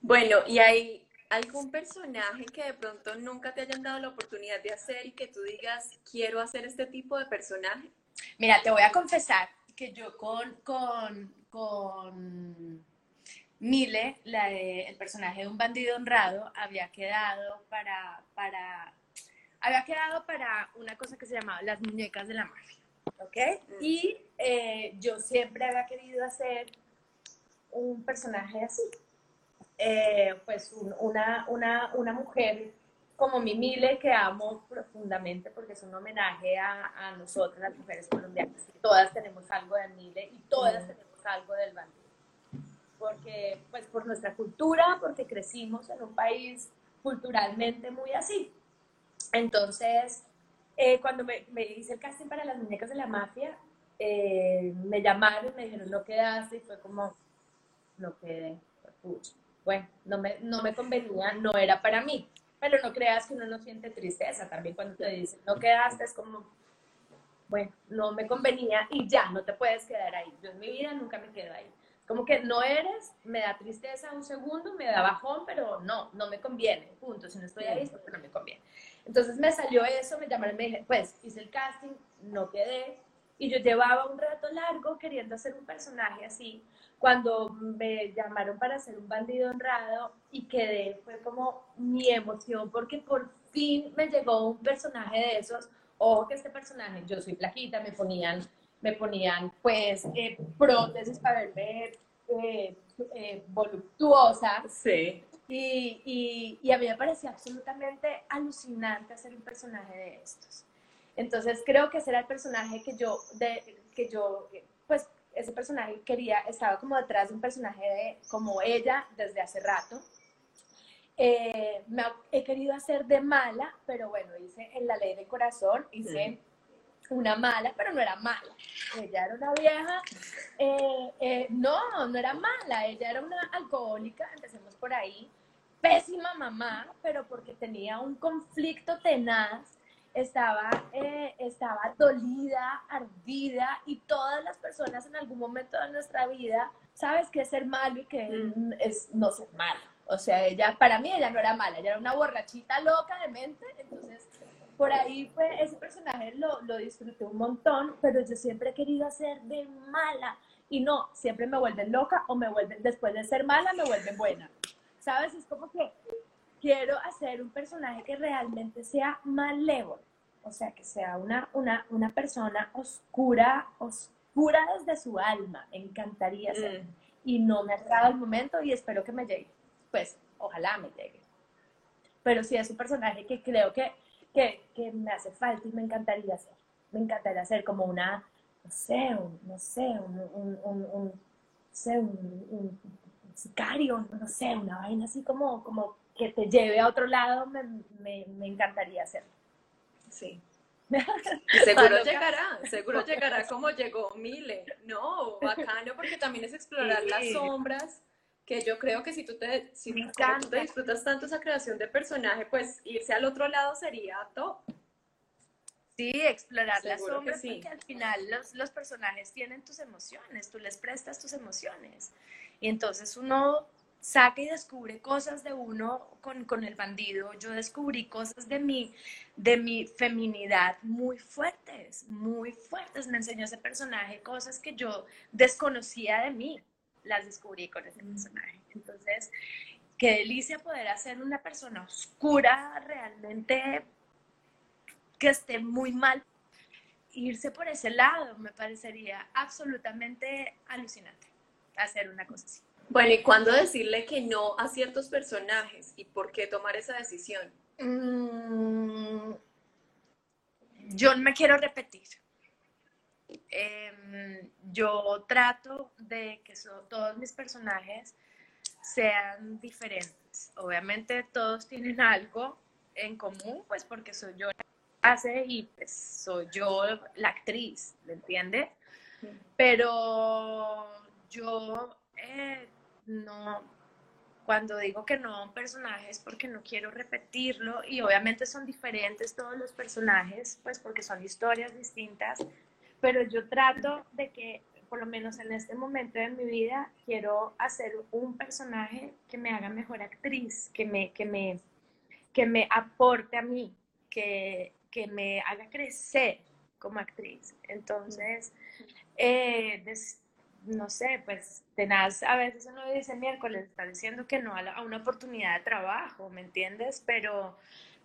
Bueno, ¿y hay algún personaje que de pronto nunca te hayan dado la oportunidad de hacer y que tú digas, quiero hacer este tipo de personaje? Mira, te voy a confesar que yo con, con, con Mile, la el personaje de un bandido honrado, había quedado para, para, había quedado para una cosa que se llamaba las muñecas de la mafia, ¿ok? Mm. Y eh, yo siempre había querido hacer un personaje así, eh, pues una, una, una mujer como mi Mile, que amo profundamente porque es un homenaje a, a nosotras, las mujeres colombianas. Todas tenemos algo de Mile y todas tenemos algo del bandido. Porque, pues, por nuestra cultura, porque crecimos en un país culturalmente muy así. Entonces, eh, cuando me, me, hice el casting para las muñecas de la mafia, eh, me llamaron, me dijeron, no quedaste, y fue como, no quedé. Bueno, no me, no me convenía, no era para mí. Pero no creas que uno no siente tristeza también cuando te dicen, no quedaste, es como, bueno, no me convenía y ya, no te puedes quedar ahí. Yo en mi vida nunca me quedo ahí. Como que no eres, me da tristeza un segundo, me da bajón, pero no, no me conviene, punto. Si no estoy ahí es porque no me conviene. Entonces me salió eso, me llamaron, me dije, pues hice el casting, no quedé. Y yo llevaba un rato largo queriendo hacer un personaje así, cuando me llamaron para ser un bandido honrado y quedé, fue como mi emoción, porque por fin me llegó un personaje de esos. Ojo que este personaje, yo soy flaquita, me ponían, me ponían pues eh, prótesis para verme eh, eh, voluptuosa. Sí. Y, y, y, a mí me parecía absolutamente alucinante hacer un personaje de estos. Entonces creo que ese era el personaje que yo, de, que yo pues ese personaje quería, estaba como detrás de un personaje de, como ella desde hace rato. Eh, me he querido hacer de mala, pero bueno, hice en la ley del corazón, hice una mala, pero no era mala. Ella era una vieja, eh, eh, no, no era mala, ella era una alcohólica, empecemos por ahí, pésima mamá, pero porque tenía un conflicto tenaz estaba, eh, estaba dolida, ardida y todas las personas en algún momento de nuestra vida, sabes que es ser malo y que mm. es no ser malo. O sea, ella, para mí ella no era mala, ella era una borrachita loca de mente, entonces por ahí fue, ese personaje lo, lo disfruté un montón, pero yo siempre he querido hacer de mala y no, siempre me vuelven loca o me vuelven, después de ser mala, me vuelven buena. ¿Sabes? Es como que quiero hacer un personaje que realmente sea malévolo, o sea, que sea una, una, una persona oscura, oscura desde su alma, me encantaría ser. Mm. Y no me ha llegado el momento y espero que me llegue. Pues, ojalá me llegue. Pero sí es un personaje que creo que, que, que me hace falta y me encantaría hacer. Me encantaría hacer como una, no sé, un, no sé, un, un, un, sé, un, sicario, no sé, una vaina así como, como que te lleve a otro lado, me, me, me encantaría hacerlo. Sí. seguro llegará, seguro llegará como llegó Mile. No, bacano, porque también es explorar las sombras, que yo creo que si tú te, si tú te disfrutas tanto esa creación de personaje, pues irse al otro lado sería top. Sí, explorar las sombras, porque al final los, los personajes tienen tus emociones, tú les prestas tus emociones. Y entonces uno saca y descubre cosas de uno con, con, el bandido. Yo descubrí cosas de mi, de mi feminidad muy fuertes, muy fuertes. Me enseñó ese personaje cosas que yo desconocía de mí. Las descubrí con ese personaje. Entonces, qué delicia poder hacer una persona oscura realmente que esté muy mal. Irse por ese lado me parecería absolutamente alucinante hacer una cosa así. Bueno, ¿y cuándo decirle que no a ciertos personajes y por qué tomar esa decisión? Mm, yo no me quiero repetir. Em, yo trato de que todos mis personajes sean diferentes. Obviamente todos tienen algo en común, pues porque soy yo la hace y pues soy yo la actriz, ¿me entiende? Pero yo eh, no, cuando digo que no a un personaje es porque no quiero repetirlo y obviamente son diferentes todos los personajes, pues porque son historias distintas, pero yo trato de que por lo menos en este momento de mi vida quiero hacer un personaje que me haga mejor actriz, que me, que me, que me aporte a mí, que, que me haga crecer como actriz. Entonces, eh, no sé, pues tenaz, a veces uno dice miércoles, está diciendo que no a, una oportunidad de trabajo, ¿me entiendes? Pero,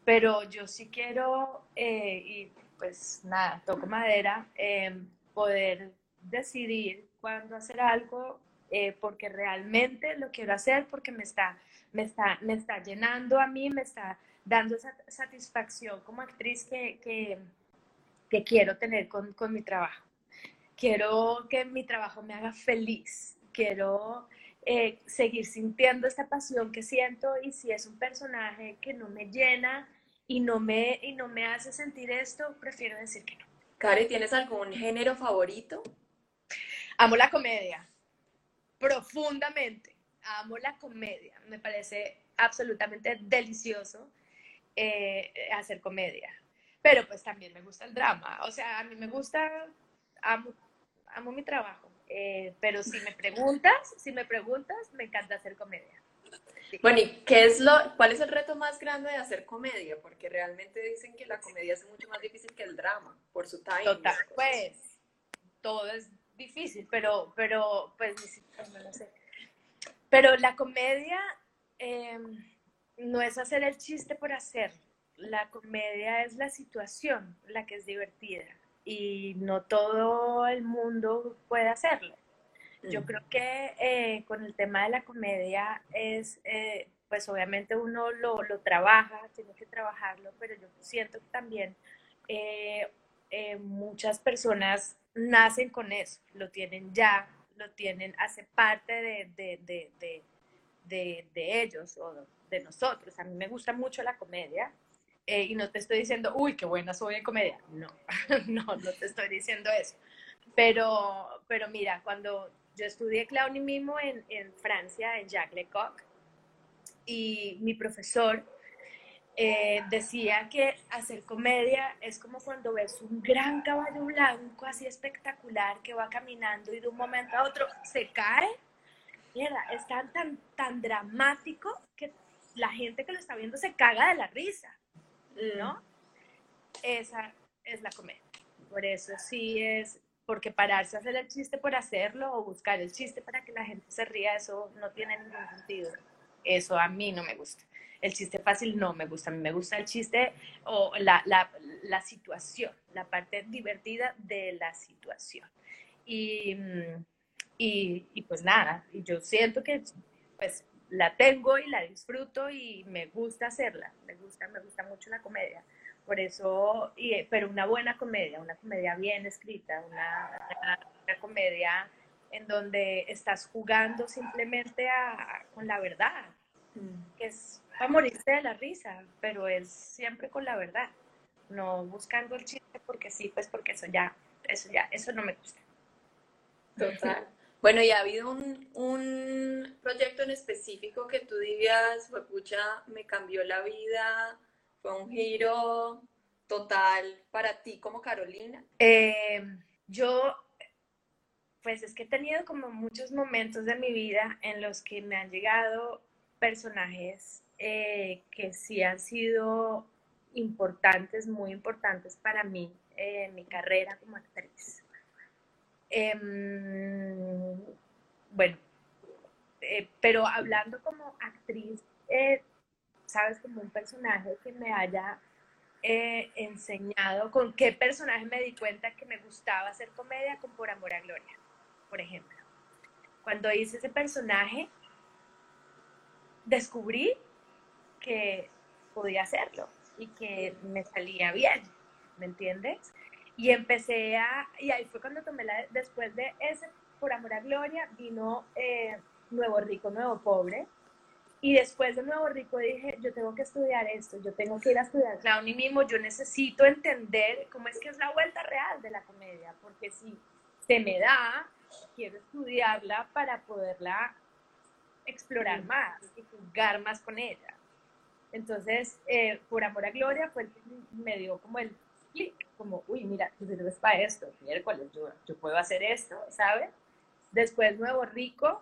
pero yo sí quiero, eh, pues nada, toco madera, em, poder decidir cuándo hacer algo, eh, porque realmente lo quiero hacer, porque me está, me, está, me está llenando a mí, me está dando esa satisfacción como actriz que, que, quiero tener con, con mi trabajo. Quiero que mi trabajo me haga feliz, quiero eh, seguir sintiendo esta pasión que siento y si es un personaje que no me llena y no me, y no me hace sentir esto, prefiero decir que no. Karen, ¿tienes algún género favorito? Amo la comedia, profundamente. Amo la comedia, me parece absolutamente delicioso eh, hacer comedia. Pero pues también me gusta el drama, o sea, a mí me gusta, amo amo mi trabajo, eh, pero si me preguntas, si me preguntas, me encanta hacer comedia. Bueno, ¿y qué es lo, cuál es el reto más grande de hacer comedia? Porque realmente dicen que la comedia es mucho más difícil que el drama, por su timing. Total, pues, todo es difícil, pero, pero, pues, no sé. Pero la comedia em, no es hacer el chiste por hacer. La comedia es la situación, la que es divertida y no todo el mundo puede hacerlo. Yo mm. creo que eh, con el tema de la comedia es, eh, pues obviamente uno lo, lo, trabaja, tiene que trabajarlo, pero yo siento que también eh, muchas personas nacen con eso, lo tienen ya, lo tienen, hace parte de, de, de, de, de ellos o de nosotros. A mí me gusta mucho la comedia, eh, y no te estoy diciendo, uy, qué buena soy en comedia. No, no, no te estoy diciendo eso. Pero, pero mira, cuando yo estudié clownismo en, en Francia, en Jacques Lecoq, y mi profesor eh, decía que hacer comedia es como cuando ves un gran caballo blanco así espectacular que va caminando y de un momento a otro se cae. Mira, es tan, tan, tan dramático que la gente que lo está viendo se caga de la risa. ¿no? Mm. Esa es la comedia. Por eso sí es, porque pararse a hacer el chiste por hacerlo o buscar el chiste para que la gente se ría, eso no tiene ningún sentido. Eso a mí no me gusta. El chiste fácil no me gusta. A mí me gusta el chiste o la, la, la situación, la parte divertida de la situación. Y, y, y, pues nada, yo siento que pues la tengo y la disfruto y me gusta hacerla, me gusta, me gusta mucho la comedia. Por eso, y, pero una buena comedia, una comedia bien escrita, una, una, comedia en donde estás jugando simplemente con la verdad, mm. que es para morirse de la risa, pero es siempre con la verdad, no buscando el chiste porque sí, pues porque eso ya, eso ya, eso no me gusta. Total. Bueno, ¿y ha habido un, un proyecto en específico que tú digas, pucha, me cambió la vida, fue un giro total para ti como Carolina? Eh, yo, pues es que he tenido como muchos momentos de mi vida en los que me han llegado personajes eh, que sí han sido importantes, muy importantes para mí en mi carrera como actriz. Em, bueno, eh, pero hablando como actriz, sabes, como un personaje que me haya eh, enseñado, con qué personaje me di cuenta que me gustaba hacer comedia con Por Amor a Gloria, por ejemplo. Cuando hice ese personaje, descubrí que podía hacerlo y que me salía bien, ¿me entiendes? Y empecé a, y ahí fue cuando tomé la, después de ese Por Amor a Gloria, vino eh, Nuevo Rico, Nuevo Pobre, y después de Nuevo Rico dije, yo tengo que estudiar esto, yo tengo que ir a estudiar clowning mismo, yo necesito entender cómo es que es la vuelta real de la comedia, porque si se me da, quiero estudiarla para poderla explorar más y jugar más con ella. Entonces, eh, por amor a Gloria, fue el que me dio como el clic, como, uy, mira, tú sirves para esto, miércoles, yo, yo puedo hacer esto, ¿sabes? Después Nuevo Rico,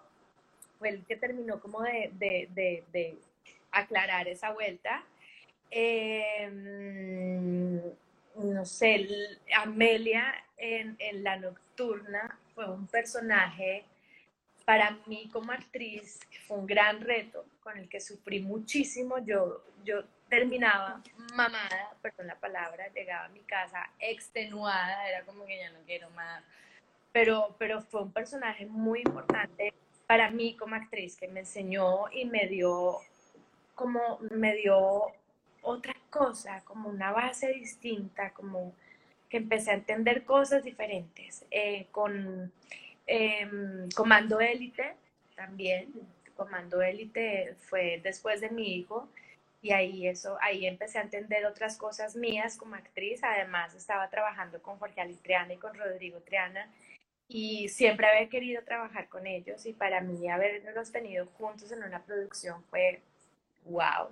fue el que terminó como de, de, de, aclarar esa vuelta. Em, no sé, Amelia en, en, La Nocturna fue un personaje para mí como actriz, fue un gran reto con el que sufrí muchísimo. Yo, yo terminaba mamada, perdón la palabra, llegaba a mi casa extenuada, era como que ya no quiero más. Pero, pero fue un personaje muy importante para mí como actriz que me enseñó y me dio como me dio otra cosa, como una base distinta, como que empecé a entender cosas diferentes. Eh, con em, Comando Élite también, Comando Élite fue después de mi hijo y ahí eso, ahí empecé a entender otras cosas mías como actriz. Además estaba trabajando con Jorge Alitriana y con Rodrigo Triana y siempre había querido trabajar con ellos y para mí haberlos tenido juntos en una producción fue wow.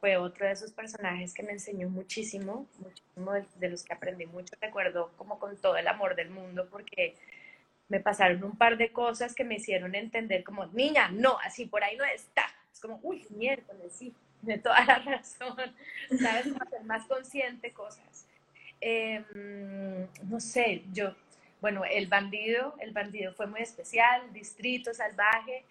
Fue otro de esos personajes que me enseñó muchísimo, muchísimo de, los que aprendí mucho. Recuerdo como con todo el amor del mundo porque me pasaron un par de cosas que me hicieron entender como, niña, no, así por ahí no está. Es como, uy, miércoles, sí, de toda la razón, ¿sabes? Hacer más consciente cosas. Em, no sé, yo bueno, El Bandido, El Bandido fue muy especial, Distrito Salvaje,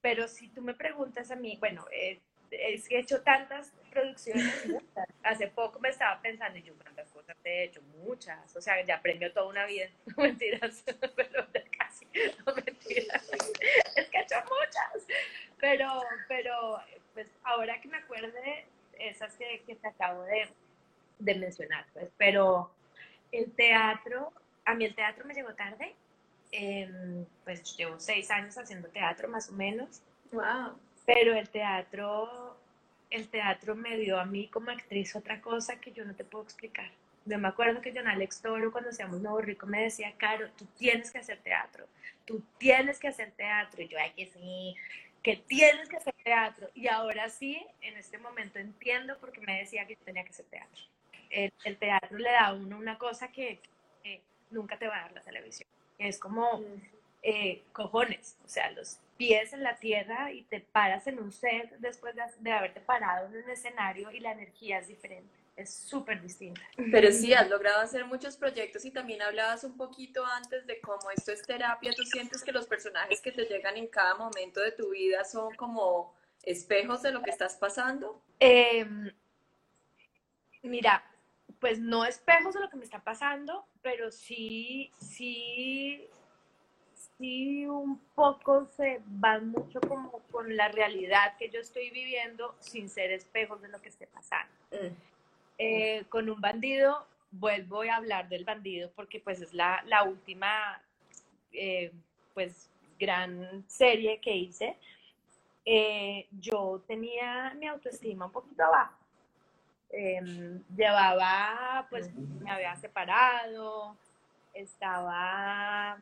pero si tú me preguntas a mí, bueno, eh, he hecho tantas producciones, hace poco me estaba pensando, y yo cuántas cosas he hecho, muchas, o sea, ya premio toda una vida, no mentiras, pero casi, no mentiras, es que he hecho muchas, pero, pero, pues ahora que me acuerde, esas que, que te acabo de, de mencionar, pues, pero el teatro a mí el teatro me llegó tarde. Em, pues llevo seis años haciendo teatro más o menos. Wow. Pero el teatro, el teatro me dio a mí como actriz otra cosa que yo no te puedo explicar. Yo me acuerdo que John Alex Toro, cuando hacíamos Nuevo Rico, me decía, Caro, tú tienes que hacer teatro, tú tienes que hacer teatro. Y yo, ay, que sí, que tienes que hacer teatro. Y ahora sí, en este momento entiendo por qué me decía que yo tenía que hacer teatro. El, el teatro le da a uno una cosa que nunca te va a dar la televisión. Es como eh, cojones, o sea, los pies en la tierra y te paras en un set después de, haberte parado en un escenario y la energía es diferente. Es súper distinta. Pero sí, has logrado hacer muchos proyectos y también hablabas un poquito antes de cómo esto es terapia. ¿Tú sientes que los personajes que te llegan en cada momento de tu vida son como espejos de lo que estás pasando? Em, mira, pues no espejos de lo que me está pasando, pero sí, sí, sí un poco se van mucho como con la realidad que yo estoy viviendo sin ser espejos de lo que esté pasando. Mm. Eh, con un bandido, vuelvo a hablar del bandido porque pues es la, la última, eh, pues gran serie que hice, eh, yo tenía mi autoestima un poquito abajo. Em, llevaba, pues me había separado, estaba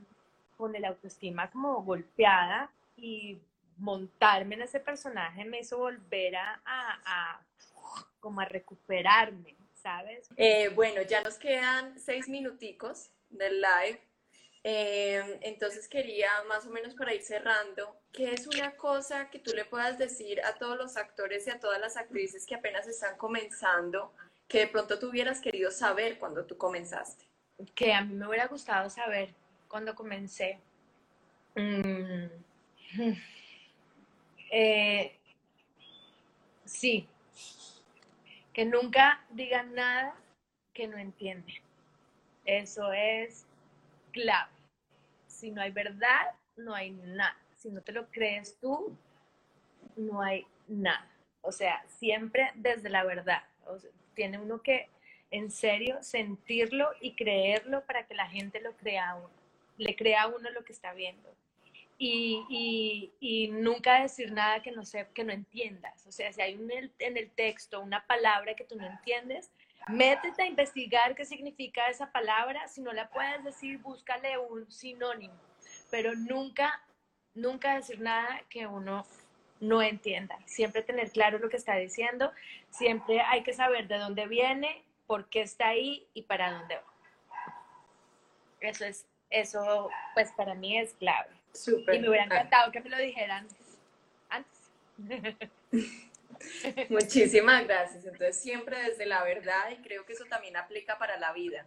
con el autoestima como golpeada y montarme en ese personaje me hizo volver a, a, como a recuperarme, ¿sabes? Eh, bueno, ya nos quedan seis minuticos del live. Eh, entonces quería más o menos para ir cerrando, ¿qué es una cosa que tú le puedas decir a todos los actores y a todas las actrices que apenas están comenzando, que de pronto tú hubieras querido saber cuando tú comenzaste? Que a mí me hubiera gustado saber cuando comencé. Mm. Eh, sí, que nunca digan nada que no entienden. Eso es clave. Si no hay verdad, no hay nada. Si no te lo crees tú, no hay nada. O sea, siempre desde la verdad. tiene uno que, en serio, sentirlo y creerlo para que la gente lo crea a uno. Le crea a uno lo que está viendo y, y, nunca decir nada que no, sé, que no entiendas. O sea, si hay un, en el texto una palabra que tú no entiendes, métete a investigar qué significa esa palabra. Si no la puedes decir, búscale un sinónimo. Pero nunca, nunca decir nada que uno no entienda. Siempre tener claro lo que está diciendo. Siempre hay que saber de dónde viene, por qué está ahí y para dónde va. Eso es, eso pues para mí es clave y me hubiera encantado que me lo dijeran antes. Muchísimas gracias. Entonces, siempre desde la verdad y creo que eso también aplica para la vida.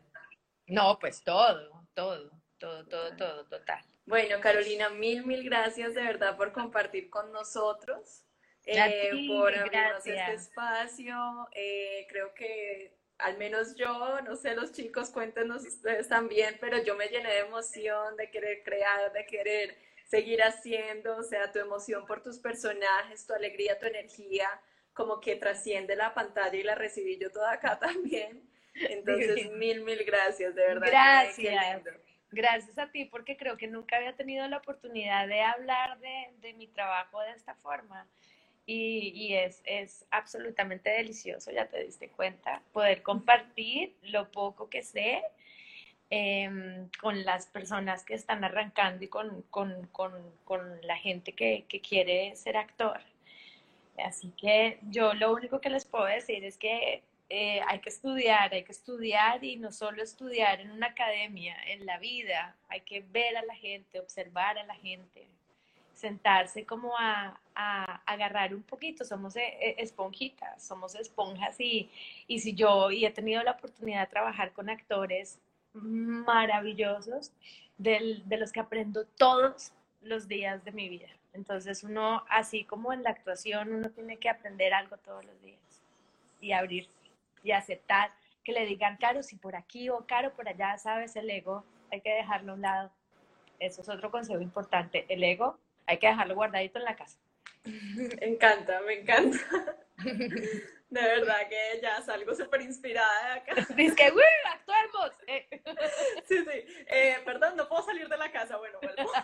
No, pues todo, todo, todo, todo, todo, total. Bueno, Carolina, mil, mil gracias de verdad por compartir con nosotros, eh, por abrirnos este espacio. Eh, creo que al menos yo, no sé, los chicos, cuéntenos ustedes también, pero yo me llené de emoción, de querer crear, de querer seguir haciendo, o sea, tu emoción por tus personajes, tu alegría, tu energía, como que trasciende la pantalla y la recibí yo toda acá también. Entonces, mil, mil gracias, de verdad. Gracias. Gracias a ti, porque creo que nunca había tenido la oportunidad de hablar de, de mi trabajo de esta forma y, es, es, absolutamente delicioso, ya te diste cuenta, poder compartir lo poco que sé em, con las personas que están arrancando y con, con, con, con la gente que, que, quiere ser actor. Así que yo lo único que les puedo decir es que eh, hay que estudiar, hay que estudiar y no solo estudiar en una academia, en la vida, hay que ver a la gente, observar a la gente, sentarse como a, agarrar un poquito, somos eh, eh, esponjitas, somos esponjas y, y si yo, y he tenido la oportunidad de trabajar con actores maravillosos de los que aprendo todos los días de mi vida. Entonces uno, así como en la actuación, uno tiene que aprender algo todos los días y abrirse y aceptar que le digan, Caro, si por aquí o Caro por allá, sabes, el ego, hay que dejarlo a un lado. Eso es otro consejo importante. El ego hay que dejarlo guardadito en la casa. Me encanta, me encanta. De verdad que ya salgo súper inspirada de acá. Dice que, ¡uy! ¡Actuemos! Eh. Sí, sí. Eh, perdón, no puedo salir de la casa. Bueno, vuelvo.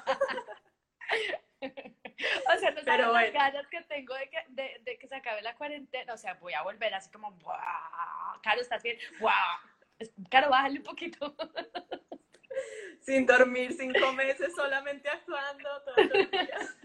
O sea, no sabes las ganas que tengo de que, de, de que se acabe la cuarentena. O sea, voy a volver así como, ¡buah! Caro, ¿estás bien? ¡Buah! Caro, bájale un poquito sin dormir cinco meses, solamente actuando todos los días.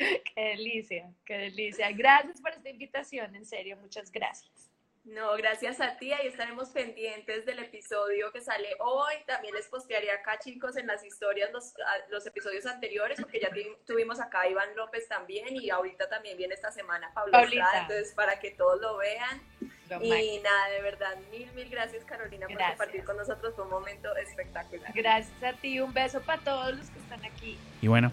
Qué delicia, qué delicia. Gracias por esta invitación, en serio, muchas gracias. No, gracias a ti. Ahí estaremos pendientes del episodio que sale hoy. También les postearé acá, chicos, en las historias los, los episodios anteriores, porque ya tuvimos acá a Iván López también y ahorita también viene esta semana Pablo Estrada, entonces para que todos lo vean. Y nada, de verdad, mil, mil gracias Carolina por compartir con nosotros. Fue un momento espectacular. Gracias a ti, un beso para todos los que están aquí. Y bueno,